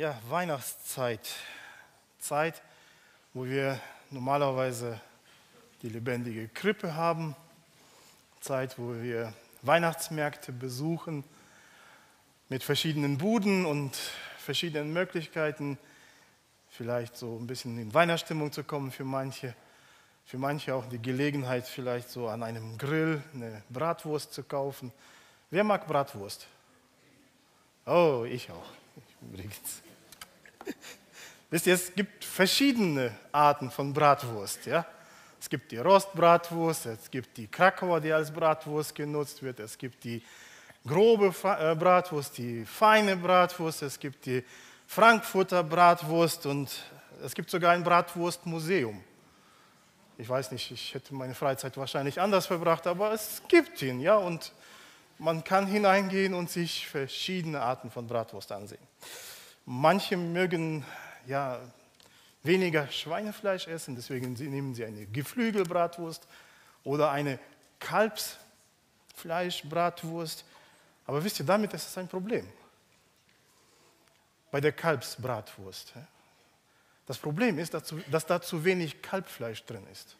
Ja, Weihnachtszeit. Zeit, wo wir normalerweise die lebendige Krippe haben. Zeit, wo wir Weihnachtsmärkte besuchen mit verschiedenen Buden und verschiedenen Möglichkeiten, vielleicht so ein bisschen in Weihnachtsstimmung zu kommen für manche. Für manche auch die Gelegenheit, vielleicht so an einem Grill eine Bratwurst zu kaufen. Wer mag Bratwurst? Oh, ich auch. Übrigens. Wisst ihr, es gibt verschiedene Arten von Bratwurst. Ja? Es gibt die Rostbratwurst, es gibt die Krakauer, die als Bratwurst genutzt wird, es gibt die grobe äh, Bratwurst, die feine Bratwurst, es gibt die Frankfurter Bratwurst und es gibt sogar ein Bratwurstmuseum. Ich weiß nicht, ich hätte meine Freizeit wahrscheinlich anders verbracht, aber es gibt ihn, ja, und man kann hineingehen und sich verschiedene Arten von Bratwurst ansehen. Manche mögen ja weniger Schweinefleisch essen, deswegen nehmen sie eine Geflügelbratwurst oder eine Kalbsfleischbratwurst. Aber wisst ihr, damit ist es ein Problem. Bei der Kalbsbratwurst. Das Problem ist, dass da zu wenig Kalbfleisch drin ist.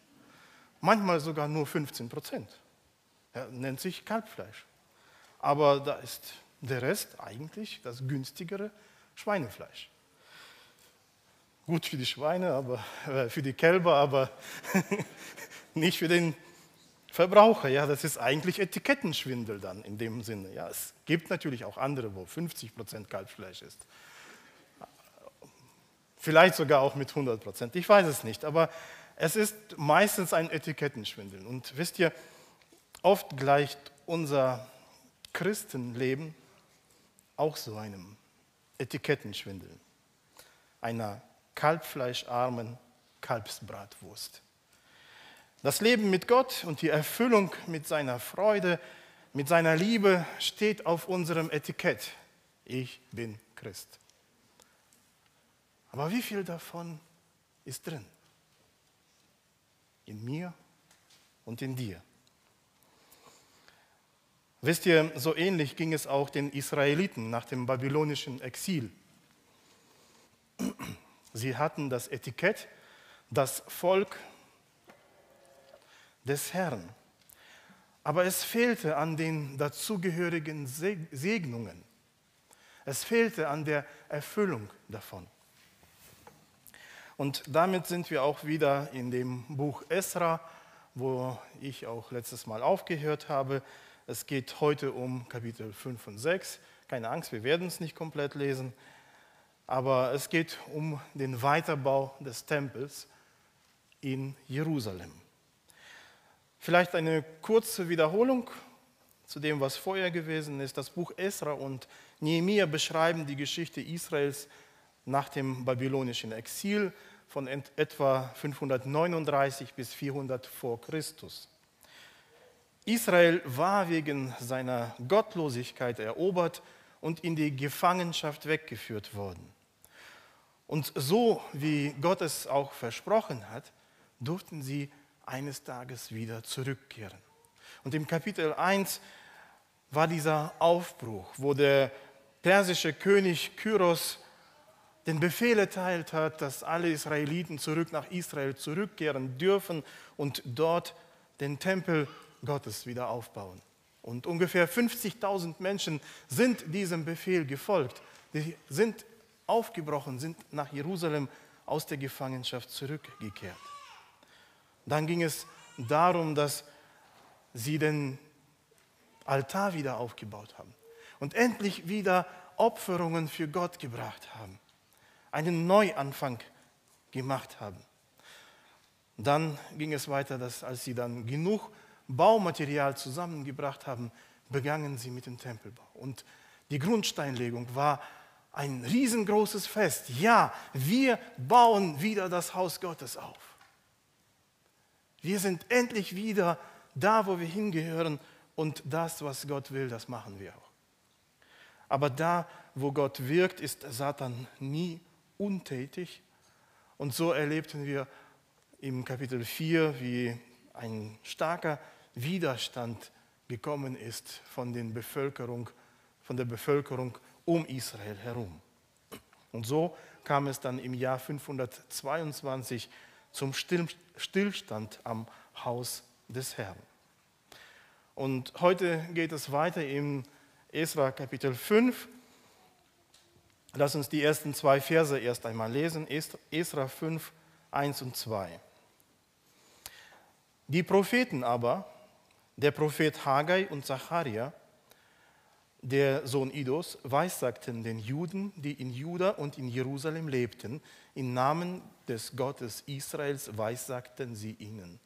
Manchmal sogar nur 15 Prozent. Ja, nennt sich Kalbfleisch. Aber da ist der Rest eigentlich das günstigere Schweinefleisch. Gut für die Schweine, aber äh, für die Kälber, aber nicht für den Verbraucher. Ja, das ist eigentlich Etikettenschwindel dann in dem Sinne. Ja, es gibt natürlich auch andere, wo 50 Prozent Kalbfleisch ist. Vielleicht sogar auch mit 100 Prozent. Ich weiß es nicht, aber es ist meistens ein Etikettenschwindel. Und wisst ihr, oft gleicht unser Christenleben auch so einem Etikettenschwindel, einer kalbfleischarmen Kalbsbratwurst. Das Leben mit Gott und die Erfüllung mit seiner Freude, mit seiner Liebe steht auf unserem Etikett. Ich bin Christ. Aber wie viel davon ist drin? In mir und in dir. Wisst ihr, so ähnlich ging es auch den Israeliten nach dem babylonischen Exil. Sie hatten das Etikett, das Volk des Herrn. Aber es fehlte an den dazugehörigen Segnungen. Es fehlte an der Erfüllung davon. Und damit sind wir auch wieder in dem Buch Esra, wo ich auch letztes Mal aufgehört habe. Es geht heute um Kapitel 5 und 6. Keine Angst, wir werden es nicht komplett lesen. Aber es geht um den Weiterbau des Tempels in Jerusalem. Vielleicht eine kurze Wiederholung zu dem, was vorher gewesen ist. Das Buch Esra und Nehemiah beschreiben die Geschichte Israels nach dem babylonischen Exil von etwa 539 bis 400 vor Christus. Israel war wegen seiner Gottlosigkeit erobert und in die Gefangenschaft weggeführt worden. Und so wie Gott es auch versprochen hat, durften sie eines Tages wieder zurückkehren. Und im Kapitel 1 war dieser Aufbruch, wo der persische König Kyros den Befehl erteilt hat, dass alle Israeliten zurück nach Israel zurückkehren dürfen und dort den Tempel Gottes wieder aufbauen. Und ungefähr 50.000 Menschen sind diesem Befehl gefolgt. Die sind aufgebrochen, sind nach Jerusalem aus der Gefangenschaft zurückgekehrt. Dann ging es darum, dass sie den Altar wieder aufgebaut haben und endlich wieder Opferungen für Gott gebracht haben, einen Neuanfang gemacht haben. Dann ging es weiter, dass als sie dann genug Baumaterial zusammengebracht haben, begannen sie mit dem Tempelbau. Und die Grundsteinlegung war ein riesengroßes Fest. Ja, wir bauen wieder das Haus Gottes auf. Wir sind endlich wieder da, wo wir hingehören und das, was Gott will, das machen wir auch. Aber da, wo Gott wirkt, ist Satan nie untätig. Und so erlebten wir im Kapitel 4, wie ein starker Widerstand gekommen ist von, den Bevölkerung, von der Bevölkerung um Israel herum. Und so kam es dann im Jahr 522 zum Stillstand am Haus des Herrn. Und heute geht es weiter im Esra Kapitel 5. Lass uns die ersten zwei Verse erst einmal lesen. Esra 5, 1 und 2. Die Propheten aber, der Prophet Haggai und Zacharia, der Sohn Idos, weissagten den Juden, die in Juda und in Jerusalem lebten, im Namen des Gottes Israels weissagten sie ihnen.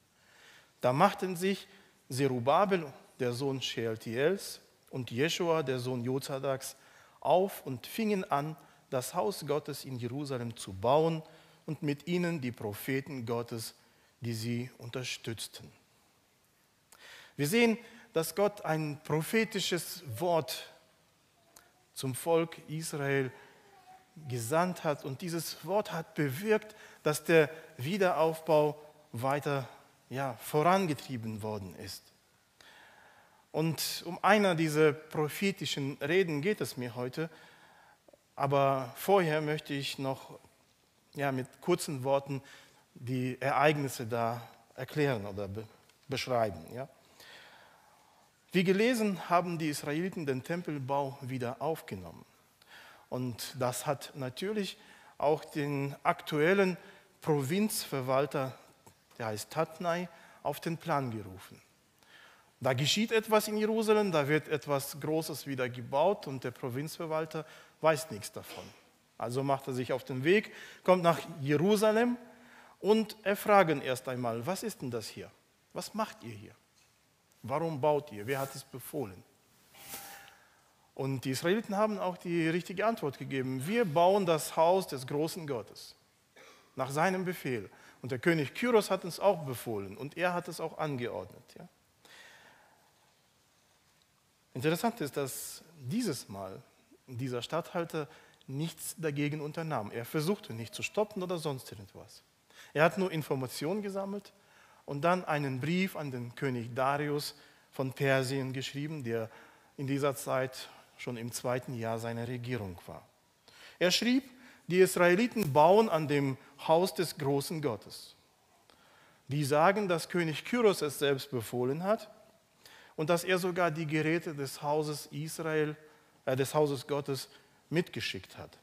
Da machten sich Zerubabel, der Sohn Shealtiels, und Jeschua, der Sohn Jozadaks, auf und fingen an, das Haus Gottes in Jerusalem zu bauen und mit ihnen die Propheten Gottes die sie unterstützten. Wir sehen, dass Gott ein prophetisches Wort zum Volk Israel gesandt hat und dieses Wort hat bewirkt, dass der Wiederaufbau weiter ja, vorangetrieben worden ist. Und um einer dieser prophetischen Reden geht es mir heute, aber vorher möchte ich noch ja, mit kurzen Worten die Ereignisse da erklären oder be beschreiben. Ja? Wie gelesen haben die Israeliten den Tempelbau wieder aufgenommen. Und das hat natürlich auch den aktuellen Provinzverwalter, der heißt Tatnai, auf den Plan gerufen. Da geschieht etwas in Jerusalem, da wird etwas Großes wieder gebaut und der Provinzverwalter weiß nichts davon. Also macht er sich auf den Weg, kommt nach Jerusalem und erfragen erst einmal, was ist denn das hier? Was macht ihr hier? Warum baut ihr? Wer hat es befohlen? Und die Israeliten haben auch die richtige Antwort gegeben. Wir bauen das Haus des großen Gottes nach seinem Befehl. Und der König Kyros hat uns auch befohlen und er hat es auch angeordnet. Ja? Interessant ist, dass dieses Mal dieser Statthalter nichts dagegen unternahm. Er versuchte nicht zu stoppen oder sonst irgendwas. Er hat nur Informationen gesammelt und dann einen Brief an den König Darius von Persien geschrieben, der in dieser Zeit schon im zweiten Jahr seiner Regierung war. Er schrieb, die Israeliten bauen an dem Haus des großen Gottes. Die sagen, dass König Kyros es selbst befohlen hat und dass er sogar die Geräte des Hauses Israel, äh, des Hauses Gottes mitgeschickt hat.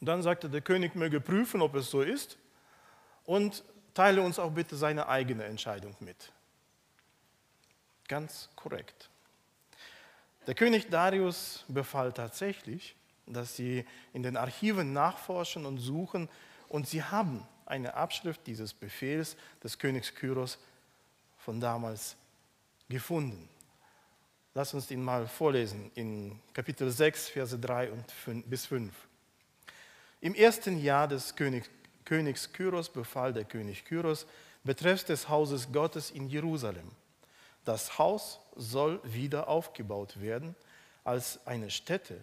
Und dann sagte der König möge prüfen, ob es so ist und teile uns auch bitte seine eigene Entscheidung mit. Ganz korrekt. Der König Darius befahl tatsächlich, dass sie in den Archiven nachforschen und suchen und sie haben eine Abschrift dieses Befehls des Königs Kyros von damals gefunden. Lass uns ihn mal vorlesen in Kapitel 6, Verse 3 und 5, bis 5. Im ersten Jahr des Königs Königs Kyros befahl der König Kyros betreffs des Hauses Gottes in Jerusalem. Das Haus soll wieder aufgebaut werden als eine Stätte,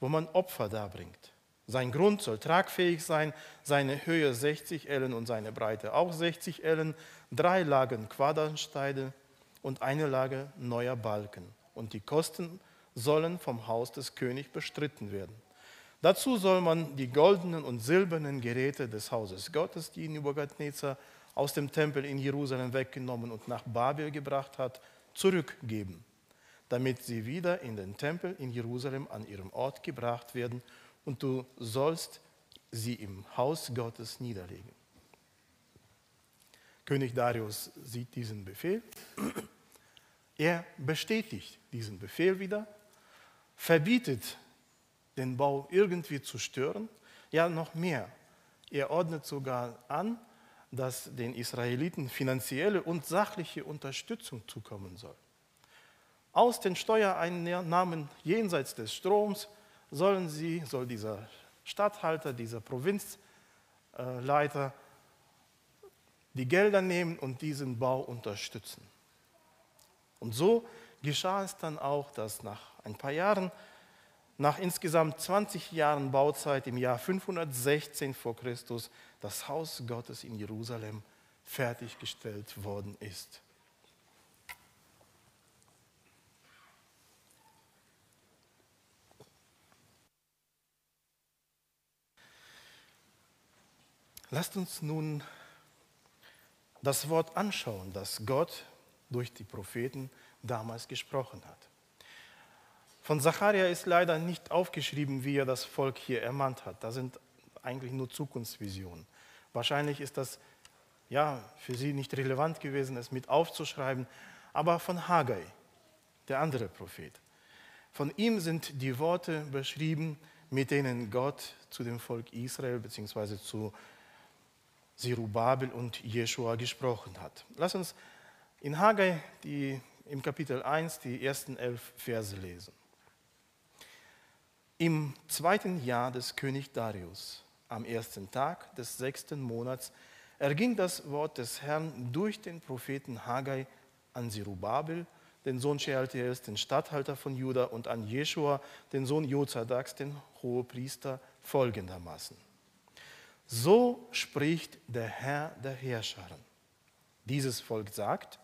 wo man Opfer darbringt. Sein Grund soll tragfähig sein, seine Höhe 60 Ellen und seine Breite auch 60 Ellen, drei Lagen Quadernsteine und eine Lage neuer Balken. Und die Kosten sollen vom Haus des Königs bestritten werden. Dazu soll man die goldenen und silbernen Geräte des Hauses Gottes, die Nebukadnezar aus dem Tempel in Jerusalem weggenommen und nach Babel gebracht hat, zurückgeben, damit sie wieder in den Tempel in Jerusalem an ihrem Ort gebracht werden und du sollst sie im Haus Gottes niederlegen. König Darius sieht diesen Befehl. Er bestätigt diesen Befehl wieder, verbietet den Bau irgendwie zu stören. Ja, noch mehr. Er ordnet sogar an, dass den Israeliten finanzielle und sachliche Unterstützung zukommen soll. Aus den Steuereinnahmen jenseits des Stroms sollen sie, soll dieser Statthalter, dieser Provinzleiter die Gelder nehmen und diesen Bau unterstützen. Und so geschah es dann auch, dass nach ein paar Jahren nach insgesamt 20 Jahren Bauzeit im Jahr 516 vor Christus das Haus Gottes in Jerusalem fertiggestellt worden ist. Lasst uns nun das Wort anschauen, das Gott durch die Propheten damals gesprochen hat. Von Zacharia ist leider nicht aufgeschrieben, wie er das Volk hier ermahnt hat. Da sind eigentlich nur Zukunftsvisionen. Wahrscheinlich ist das ja, für sie nicht relevant gewesen, es mit aufzuschreiben, aber von Haggai, der andere Prophet. Von ihm sind die Worte beschrieben, mit denen Gott zu dem Volk Israel bzw. zu Zerubabel und Jeschua gesprochen hat. Lass uns in Haggai die, im Kapitel 1 die ersten elf Verse lesen. Im zweiten Jahr des König Darius, am ersten Tag des sechsten Monats, erging das Wort des Herrn durch den Propheten Haggai an Zerubabel, den Sohn Shealtiels, den Statthalter von Juda, und an Jeschua, den Sohn Jozadaks, den Hohepriester, folgendermaßen. So spricht der Herr der Herrscher. Dieses Volk sagt,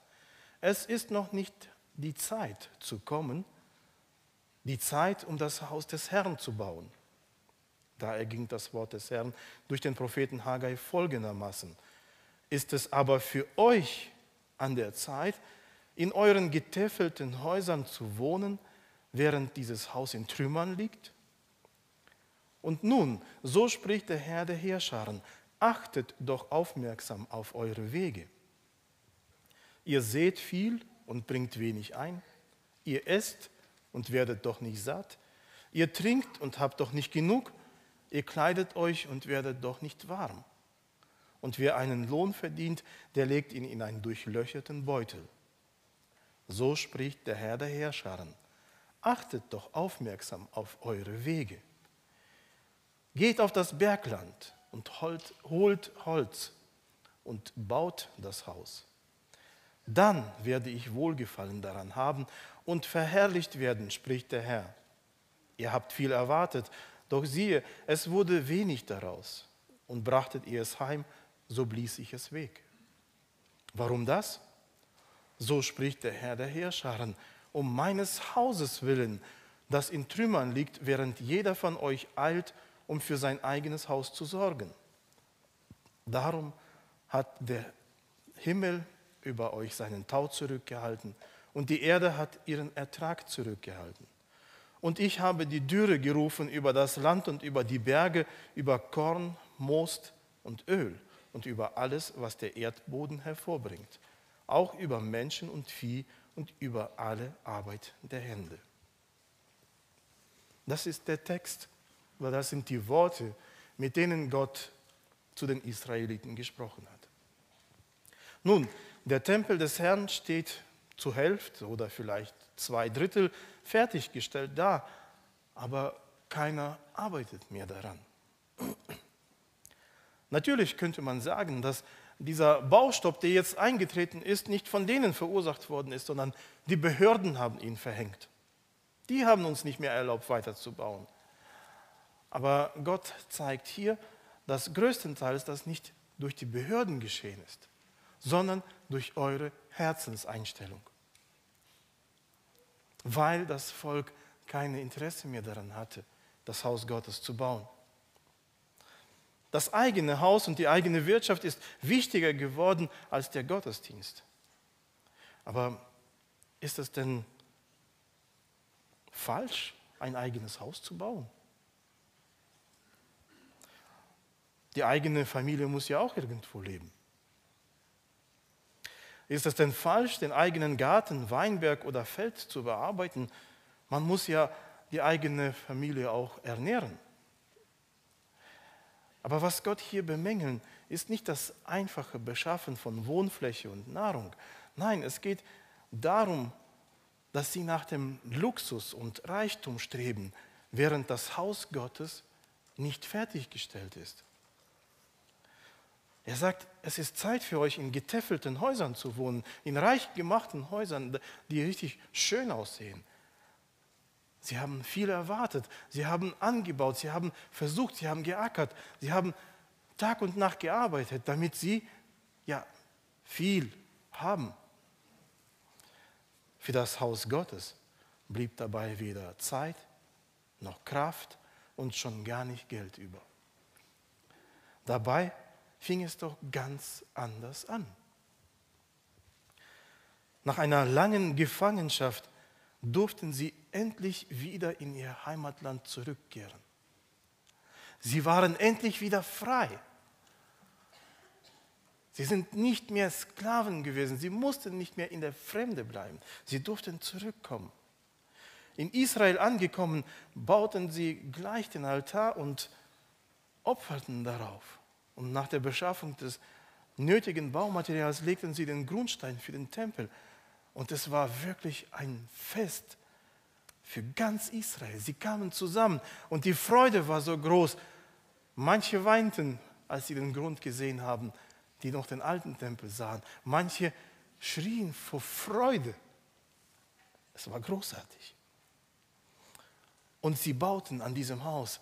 es ist noch nicht die Zeit zu kommen, die Zeit, um das Haus des Herrn zu bauen. Da erging das Wort des Herrn durch den Propheten Haggai folgendermaßen. Ist es aber für euch an der Zeit, in euren getäfelten Häusern zu wohnen, während dieses Haus in Trümmern liegt? Und nun, so spricht der Herr der Heerscharen, achtet doch aufmerksam auf eure Wege. Ihr seht viel und bringt wenig ein. Ihr esst und werdet doch nicht satt. Ihr trinkt und habt doch nicht genug. Ihr kleidet euch und werdet doch nicht warm. Und wer einen Lohn verdient, der legt ihn in einen durchlöcherten Beutel. So spricht der Herr der Herrscharen. Achtet doch aufmerksam auf eure Wege. Geht auf das Bergland und holt Holz und baut das Haus. Dann werde ich Wohlgefallen daran haben und verherrlicht werden, spricht der Herr. Ihr habt viel erwartet, doch siehe, es wurde wenig daraus. Und brachtet ihr es heim, so blies ich es weg. Warum das? So spricht der Herr der Heerscharen, um meines Hauses willen, das in Trümmern liegt, während jeder von euch eilt um für sein eigenes Haus zu sorgen. Darum hat der Himmel über euch seinen Tau zurückgehalten und die Erde hat ihren Ertrag zurückgehalten. Und ich habe die Dürre gerufen über das Land und über die Berge, über Korn, Most und Öl und über alles, was der Erdboden hervorbringt, auch über Menschen und Vieh und über alle Arbeit der Hände. Das ist der Text weil das sind die Worte, mit denen Gott zu den Israeliten gesprochen hat. Nun, der Tempel des Herrn steht zur Hälfte oder vielleicht zwei Drittel fertiggestellt da, aber keiner arbeitet mehr daran. Natürlich könnte man sagen, dass dieser Baustopp, der jetzt eingetreten ist, nicht von denen verursacht worden ist, sondern die Behörden haben ihn verhängt. Die haben uns nicht mehr erlaubt, weiterzubauen. Aber Gott zeigt hier, dass größtenteils das nicht durch die Behörden geschehen ist, sondern durch eure Herzenseinstellung. Weil das Volk kein Interesse mehr daran hatte, das Haus Gottes zu bauen. Das eigene Haus und die eigene Wirtschaft ist wichtiger geworden als der Gottesdienst. Aber ist es denn falsch, ein eigenes Haus zu bauen? Die eigene Familie muss ja auch irgendwo leben. Ist es denn falsch, den eigenen Garten, Weinberg oder Feld zu bearbeiten? Man muss ja die eigene Familie auch ernähren. Aber was Gott hier bemängeln, ist nicht das einfache Beschaffen von Wohnfläche und Nahrung. Nein, es geht darum, dass sie nach dem Luxus und Reichtum streben, während das Haus Gottes nicht fertiggestellt ist. Er sagt, es ist Zeit für euch, in getäfelten Häusern zu wohnen, in reich gemachten Häusern, die richtig schön aussehen. Sie haben viel erwartet, sie haben angebaut, sie haben versucht, sie haben geackert, sie haben Tag und Nacht gearbeitet, damit sie ja viel haben. Für das Haus Gottes blieb dabei weder Zeit noch Kraft und schon gar nicht Geld über. Dabei fing es doch ganz anders an. Nach einer langen Gefangenschaft durften sie endlich wieder in ihr Heimatland zurückkehren. Sie waren endlich wieder frei. Sie sind nicht mehr Sklaven gewesen. Sie mussten nicht mehr in der Fremde bleiben. Sie durften zurückkommen. In Israel angekommen, bauten sie gleich den Altar und opferten darauf. Und nach der Beschaffung des nötigen Baumaterials legten sie den Grundstein für den Tempel. Und es war wirklich ein Fest für ganz Israel. Sie kamen zusammen und die Freude war so groß. Manche weinten, als sie den Grund gesehen haben die noch den alten Tempel sahen. Manche schrien vor Freude. Es war großartig. Und sie bauten an diesem Haus.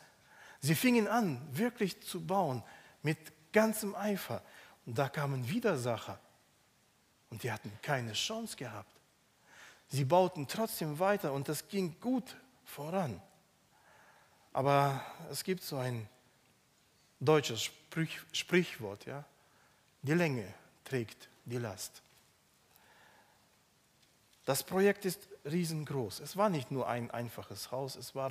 Sie fingen an, wirklich zu bauen, mit ganzem Eifer. Und da kamen Widersacher. Und die hatten keine Chance gehabt. Sie bauten trotzdem weiter und das ging gut voran. Aber es gibt so ein deutsches Sprichwort, ja. Die Länge trägt die Last. Das Projekt ist riesengroß. Es war nicht nur ein einfaches Haus, es war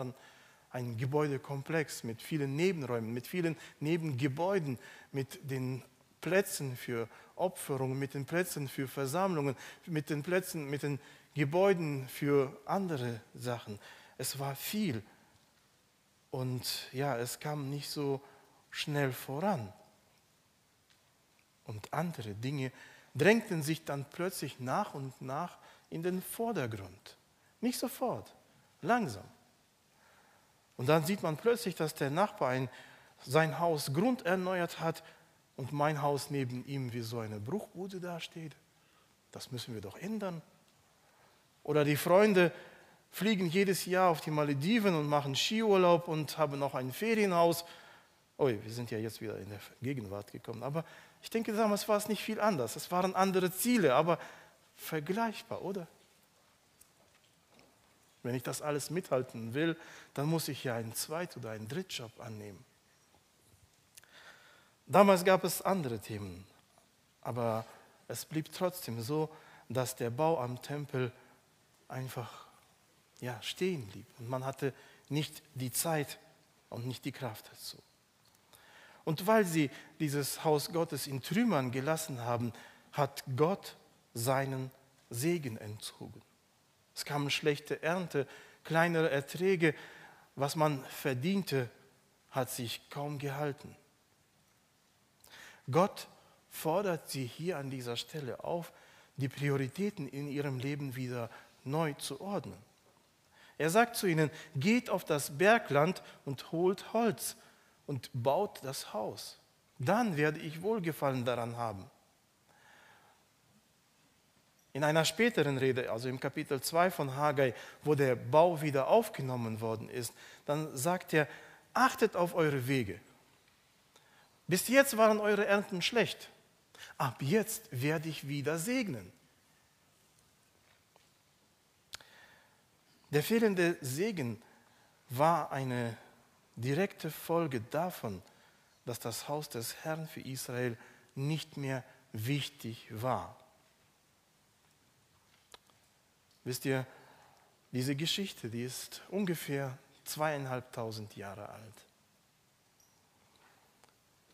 ein Gebäudekomplex mit vielen Nebenräumen, mit vielen Nebengebäuden, mit den Plätzen für Opferungen, mit den Plätzen für Versammlungen, mit den Plätzen, mit den Gebäuden für andere Sachen. Es war viel. Und ja, es kam nicht so schnell voran und andere Dinge drängten sich dann plötzlich nach und nach in den Vordergrund. Nicht sofort, langsam. Und dann sieht man plötzlich, dass der Nachbar ein, sein Haus grunderneuert hat und mein Haus neben ihm wie so eine Bruchbude dasteht. Das müssen wir doch ändern. Oder die Freunde fliegen jedes Jahr auf die Malediven und machen Skiurlaub und haben noch ein Ferienhaus. Oh, wir sind ja jetzt wieder in der Gegenwart gekommen. Aber ich denke, damals war es nicht viel anders. Es waren andere Ziele, aber vergleichbar, oder? Wenn ich das alles mithalten will, dann muss ich ja einen Zweit- oder einen Drittjob annehmen. Damals gab es andere Themen, aber es blieb trotzdem so, dass der Bau am Tempel einfach ja, stehen blieb. Und man hatte nicht die Zeit und nicht die Kraft dazu. Und weil sie dieses Haus Gottes in Trümmern gelassen haben, hat Gott seinen Segen entzogen. Es kam schlechte Ernte, kleinere Erträge, was man verdiente, hat sich kaum gehalten. Gott fordert sie hier an dieser Stelle auf, die Prioritäten in ihrem Leben wieder neu zu ordnen. Er sagt zu ihnen, geht auf das Bergland und holt Holz und baut das Haus. Dann werde ich Wohlgefallen daran haben. In einer späteren Rede, also im Kapitel 2 von Haggai, wo der Bau wieder aufgenommen worden ist, dann sagt er, achtet auf eure Wege. Bis jetzt waren eure Ernten schlecht. Ab jetzt werde ich wieder segnen. Der fehlende Segen war eine direkte Folge davon, dass das Haus des Herrn für Israel nicht mehr wichtig war. Wisst ihr, diese Geschichte, die ist ungefähr zweieinhalbtausend Jahre alt.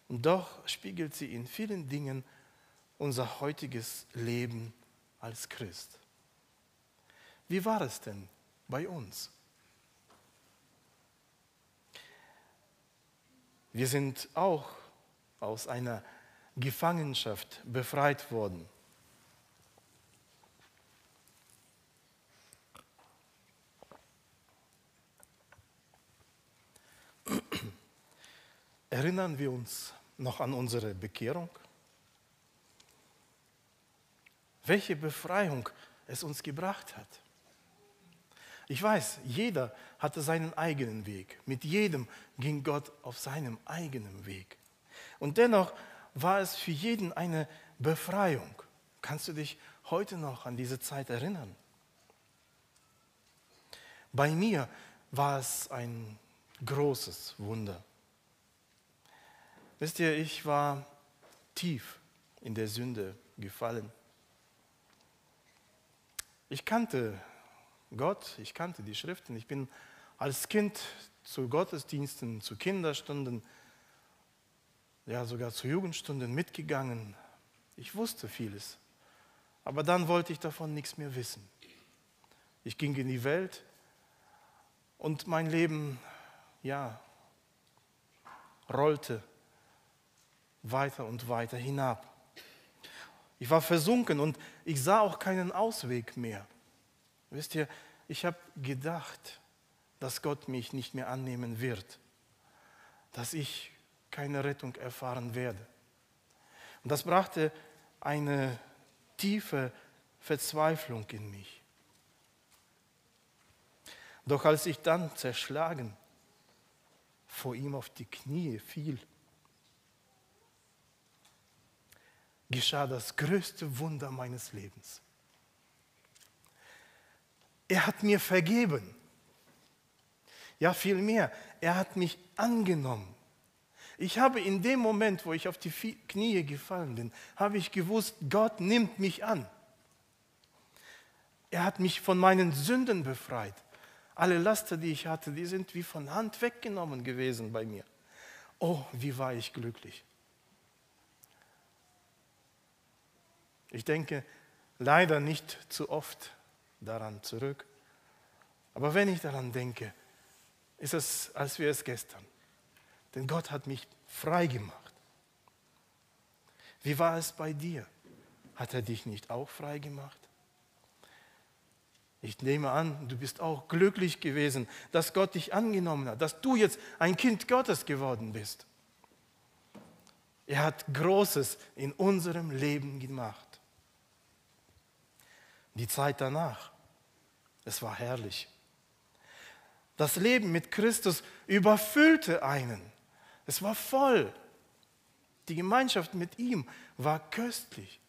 Und doch spiegelt sie in vielen Dingen unser heutiges Leben als Christ. Wie war es denn bei uns? Wir sind auch aus einer Gefangenschaft befreit worden. Erinnern wir uns noch an unsere Bekehrung? Welche Befreiung es uns gebracht hat? Ich weiß, jeder hatte seinen eigenen Weg. Mit jedem ging Gott auf seinem eigenen Weg. Und dennoch war es für jeden eine Befreiung. Kannst du dich heute noch an diese Zeit erinnern? Bei mir war es ein großes Wunder. Wisst ihr, ich war tief in der Sünde gefallen. Ich kannte Gott, ich kannte die Schriften, ich bin als Kind zu Gottesdiensten, zu Kinderstunden, ja sogar zu Jugendstunden mitgegangen. Ich wusste vieles, aber dann wollte ich davon nichts mehr wissen. Ich ging in die Welt und mein Leben, ja, rollte weiter und weiter hinab. Ich war versunken und ich sah auch keinen Ausweg mehr. Wisst ihr, ich habe gedacht, dass Gott mich nicht mehr annehmen wird, dass ich keine Rettung erfahren werde. Und das brachte eine tiefe Verzweiflung in mich. Doch als ich dann zerschlagen vor ihm auf die Knie fiel, geschah das größte Wunder meines Lebens. Er hat mir vergeben. Ja, vielmehr, er hat mich angenommen. Ich habe in dem Moment, wo ich auf die Knie gefallen bin, habe ich gewusst, Gott nimmt mich an. Er hat mich von meinen Sünden befreit. Alle Laster, die ich hatte, die sind wie von Hand weggenommen gewesen bei mir. Oh, wie war ich glücklich. Ich denke leider nicht zu oft daran zurück. Aber wenn ich daran denke, ist es, als wäre es gestern. Denn Gott hat mich frei gemacht. Wie war es bei dir? Hat er dich nicht auch frei gemacht? Ich nehme an, du bist auch glücklich gewesen, dass Gott dich angenommen hat, dass du jetzt ein Kind Gottes geworden bist. Er hat Großes in unserem Leben gemacht. Die Zeit danach, es war herrlich. Das Leben mit Christus überfüllte einen. Es war voll. Die Gemeinschaft mit ihm war köstlich.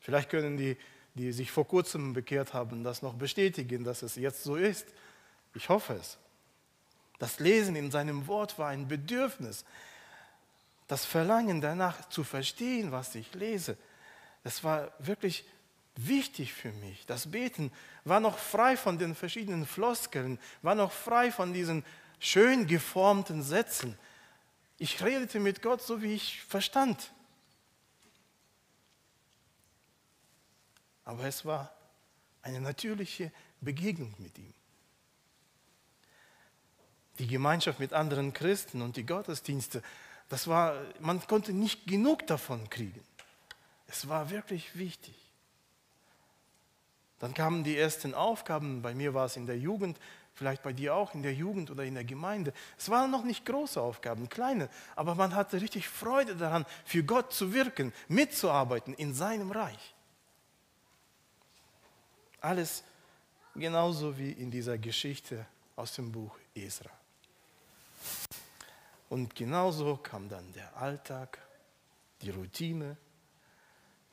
Vielleicht können die, die sich vor kurzem bekehrt haben, das noch bestätigen, dass es jetzt so ist. Ich hoffe es. Das Lesen in seinem Wort war ein Bedürfnis. Das Verlangen danach zu verstehen, was ich lese, es war wirklich wichtig für mich. Das Beten war noch frei von den verschiedenen Floskeln, war noch frei von diesen schön geformten Sätzen. Ich redete mit Gott so, wie ich verstand. Aber es war eine natürliche Begegnung mit ihm. Die Gemeinschaft mit anderen Christen und die Gottesdienste, das war, man konnte nicht genug davon kriegen. Es war wirklich wichtig. Dann kamen die ersten Aufgaben, bei mir war es in der Jugend, vielleicht bei dir auch in der Jugend oder in der Gemeinde. Es waren noch nicht große Aufgaben, kleine, aber man hatte richtig Freude daran, für Gott zu wirken, mitzuarbeiten in seinem Reich. Alles genauso wie in dieser Geschichte aus dem Buch Esra. Und genauso kam dann der Alltag, die Routine,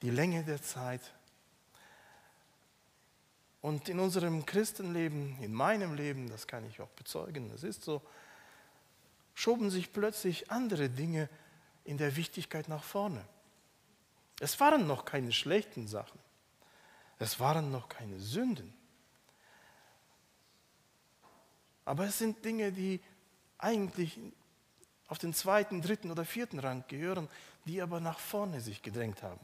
die Länge der Zeit und in unserem Christenleben, in meinem Leben, das kann ich auch bezeugen, es ist so, schoben sich plötzlich andere Dinge in der Wichtigkeit nach vorne. Es waren noch keine schlechten Sachen. Es waren noch keine Sünden. Aber es sind Dinge, die eigentlich auf den zweiten, dritten oder vierten Rang gehören, die aber nach vorne sich gedrängt haben.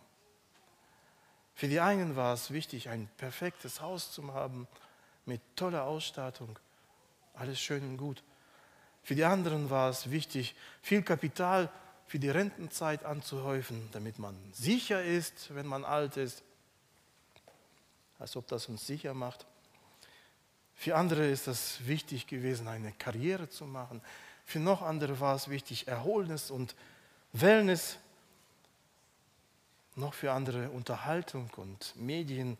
Für die einen war es wichtig, ein perfektes Haus zu haben mit toller Ausstattung, alles schön und gut. Für die anderen war es wichtig, viel Kapital für die Rentenzeit anzuhäufen, damit man sicher ist, wenn man alt ist. Als ob das uns sicher macht. Für andere ist es wichtig gewesen, eine Karriere zu machen. Für noch andere war es wichtig, Erholnis und Wellness noch für andere Unterhaltung und Medien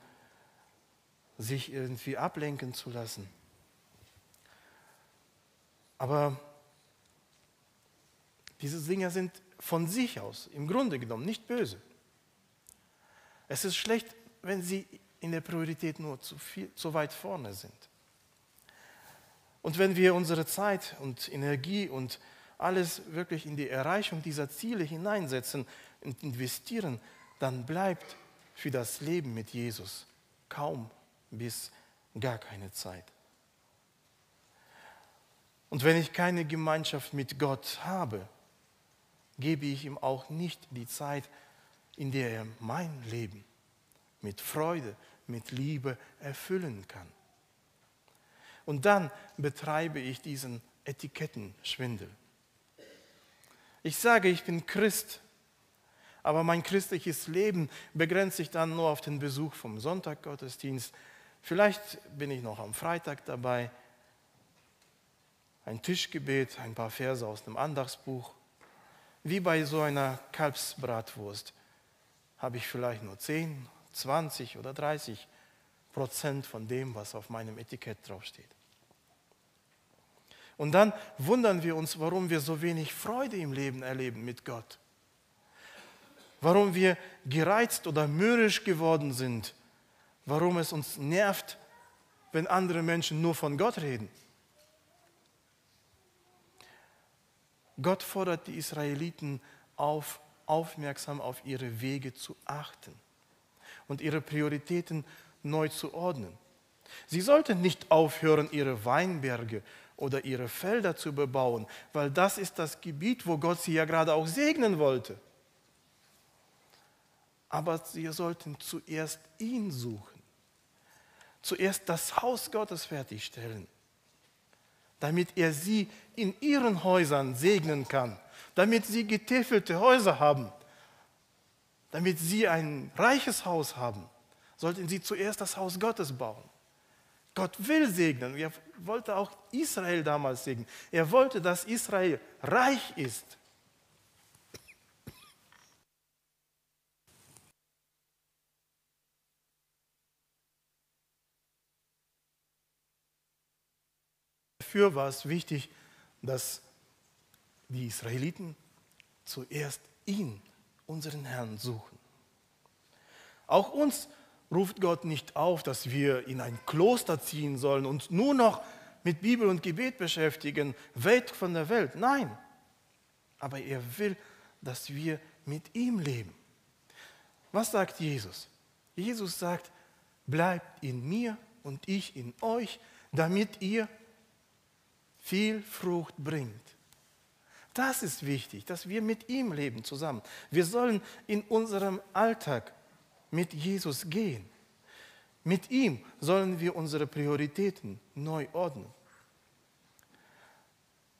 sich irgendwie ablenken zu lassen. Aber diese Dinge sind von sich aus im Grunde genommen nicht böse. Es ist schlecht, wenn sie in der Priorität nur zu, viel, zu weit vorne sind. Und wenn wir unsere Zeit und Energie und alles wirklich in die Erreichung dieser Ziele hineinsetzen und investieren, dann bleibt für das Leben mit Jesus kaum bis gar keine Zeit. Und wenn ich keine Gemeinschaft mit Gott habe, gebe ich ihm auch nicht die Zeit, in der er mein Leben mit Freude, mit Liebe erfüllen kann. Und dann betreibe ich diesen Etikettenschwindel. Ich sage, ich bin Christ, aber mein christliches Leben begrenzt sich dann nur auf den Besuch vom Sonntaggottesdienst. Vielleicht bin ich noch am Freitag dabei, ein Tischgebet, ein paar Verse aus dem Andachtsbuch. Wie bei so einer Kalbsbratwurst habe ich vielleicht nur 10, 20 oder 30 Prozent von dem, was auf meinem Etikett draufsteht. Und dann wundern wir uns, warum wir so wenig Freude im Leben erleben mit Gott. Warum wir gereizt oder mürrisch geworden sind. Warum es uns nervt, wenn andere Menschen nur von Gott reden. Gott fordert die Israeliten auf, aufmerksam auf ihre Wege zu achten und ihre Prioritäten neu zu ordnen. Sie sollten nicht aufhören, ihre Weinberge oder ihre Felder zu bebauen, weil das ist das Gebiet, wo Gott sie ja gerade auch segnen wollte. Aber sie sollten zuerst ihn suchen, zuerst das Haus Gottes fertigstellen, damit er sie in ihren Häusern segnen kann, damit sie getäfelte Häuser haben, damit sie ein reiches Haus haben, sollten sie zuerst das Haus Gottes bauen. Gott will segnen. Er wollte auch Israel damals segnen. Er wollte, dass Israel reich ist. Dafür war es wichtig, dass die Israeliten zuerst ihn, unseren Herrn, suchen. Auch uns ruft Gott nicht auf, dass wir in ein Kloster ziehen sollen und nur noch mit Bibel und Gebet beschäftigen, weg von der Welt. Nein, aber er will, dass wir mit ihm leben. Was sagt Jesus? Jesus sagt, bleibt in mir und ich in euch, damit ihr viel Frucht bringt. Das ist wichtig, dass wir mit ihm leben zusammen. Wir sollen in unserem Alltag mit Jesus gehen. Mit ihm sollen wir unsere Prioritäten neu ordnen.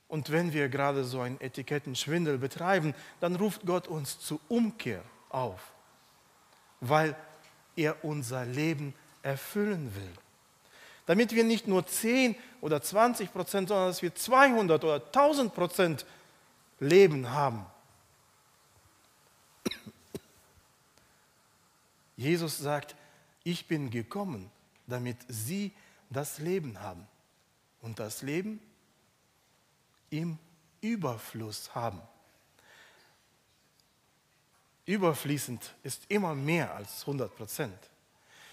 Und wenn wir gerade so einen Etikettenschwindel betreiben, dann ruft Gott uns zur Umkehr auf, weil er unser Leben erfüllen will. Damit wir nicht nur 10 oder 20 Prozent, sondern dass wir 200 oder 1000 Prozent Leben haben. Jesus sagt, ich bin gekommen, damit sie das Leben haben und das Leben im Überfluss haben. Überfließend ist immer mehr als 100 Prozent.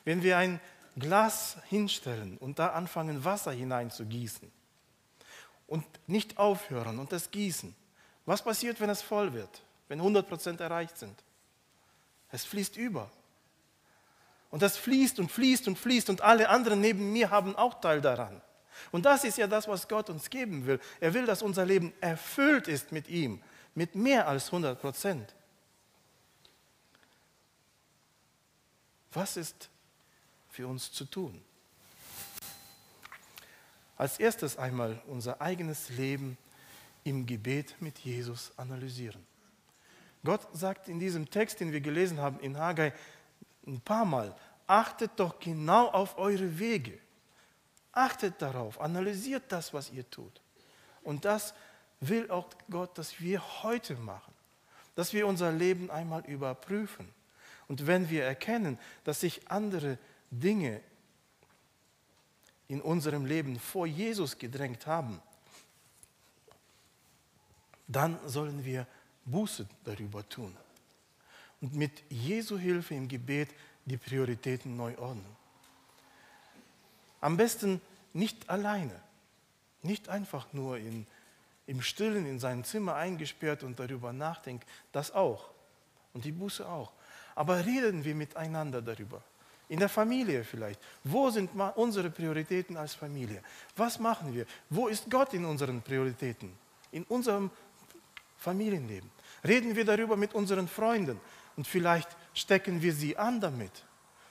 Wenn wir ein Glas hinstellen und da anfangen, Wasser hineinzugießen und nicht aufhören und das gießen, was passiert, wenn es voll wird, wenn 100 Prozent erreicht sind? Es fließt über. Und das fließt und fließt und fließt und alle anderen neben mir haben auch Teil daran. Und das ist ja das, was Gott uns geben will. Er will, dass unser Leben erfüllt ist mit ihm, mit mehr als 100 Prozent. Was ist für uns zu tun? Als erstes einmal unser eigenes Leben im Gebet mit Jesus analysieren. Gott sagt in diesem Text, den wir gelesen haben in Haggai, ein paar Mal, achtet doch genau auf eure Wege. Achtet darauf, analysiert das, was ihr tut. Und das will auch Gott, dass wir heute machen, dass wir unser Leben einmal überprüfen. Und wenn wir erkennen, dass sich andere Dinge in unserem Leben vor Jesus gedrängt haben, dann sollen wir Buße darüber tun und mit Jesu Hilfe im Gebet die Prioritäten neu ordnen. Am besten nicht alleine, nicht einfach nur in, im Stillen in sein Zimmer eingesperrt und darüber nachdenkt, das auch. Und die Buße auch. Aber reden wir miteinander darüber. In der Familie vielleicht. Wo sind unsere Prioritäten als Familie? Was machen wir? Wo ist Gott in unseren Prioritäten? In unserem Familienleben. Reden wir darüber mit unseren Freunden und vielleicht stecken wir sie an damit,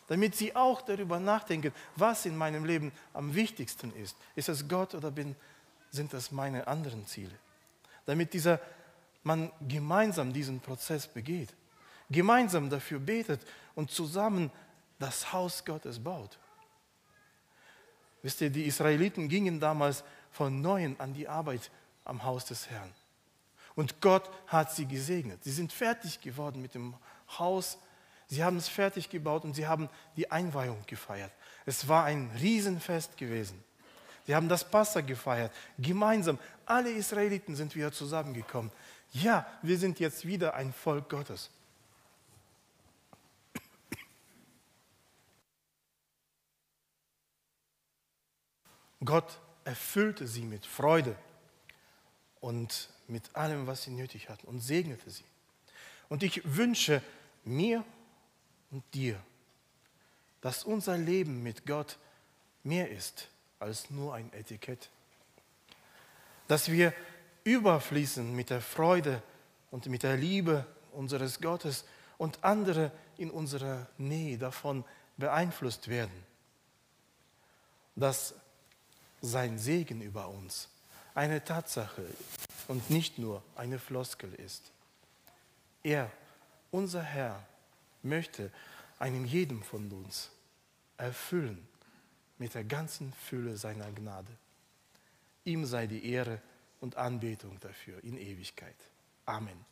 damit sie auch darüber nachdenken, was in meinem Leben am wichtigsten ist. Ist es Gott oder bin, sind das meine anderen Ziele? Damit dieser, man gemeinsam diesen Prozess begeht, gemeinsam dafür betet und zusammen das Haus Gottes baut. Wisst ihr, die Israeliten gingen damals von neuem an die Arbeit am Haus des Herrn. Und Gott hat sie gesegnet. Sie sind fertig geworden mit dem Haus. Sie haben es fertig gebaut und sie haben die Einweihung gefeiert. Es war ein Riesenfest gewesen. Sie haben das Passa gefeiert, gemeinsam. Alle Israeliten sind wieder zusammengekommen. Ja, wir sind jetzt wieder ein Volk Gottes. Gott erfüllte sie mit Freude und mit allem, was sie nötig hatten und segnete sie. Und ich wünsche mir und dir, dass unser Leben mit Gott mehr ist als nur ein Etikett. Dass wir überfließen mit der Freude und mit der Liebe unseres Gottes und andere in unserer Nähe davon beeinflusst werden. Dass sein Segen über uns eine Tatsache und nicht nur eine Floskel ist. Er, unser Herr, möchte einem jedem von uns erfüllen mit der ganzen Fülle seiner Gnade. Ihm sei die Ehre und Anbetung dafür in Ewigkeit. Amen.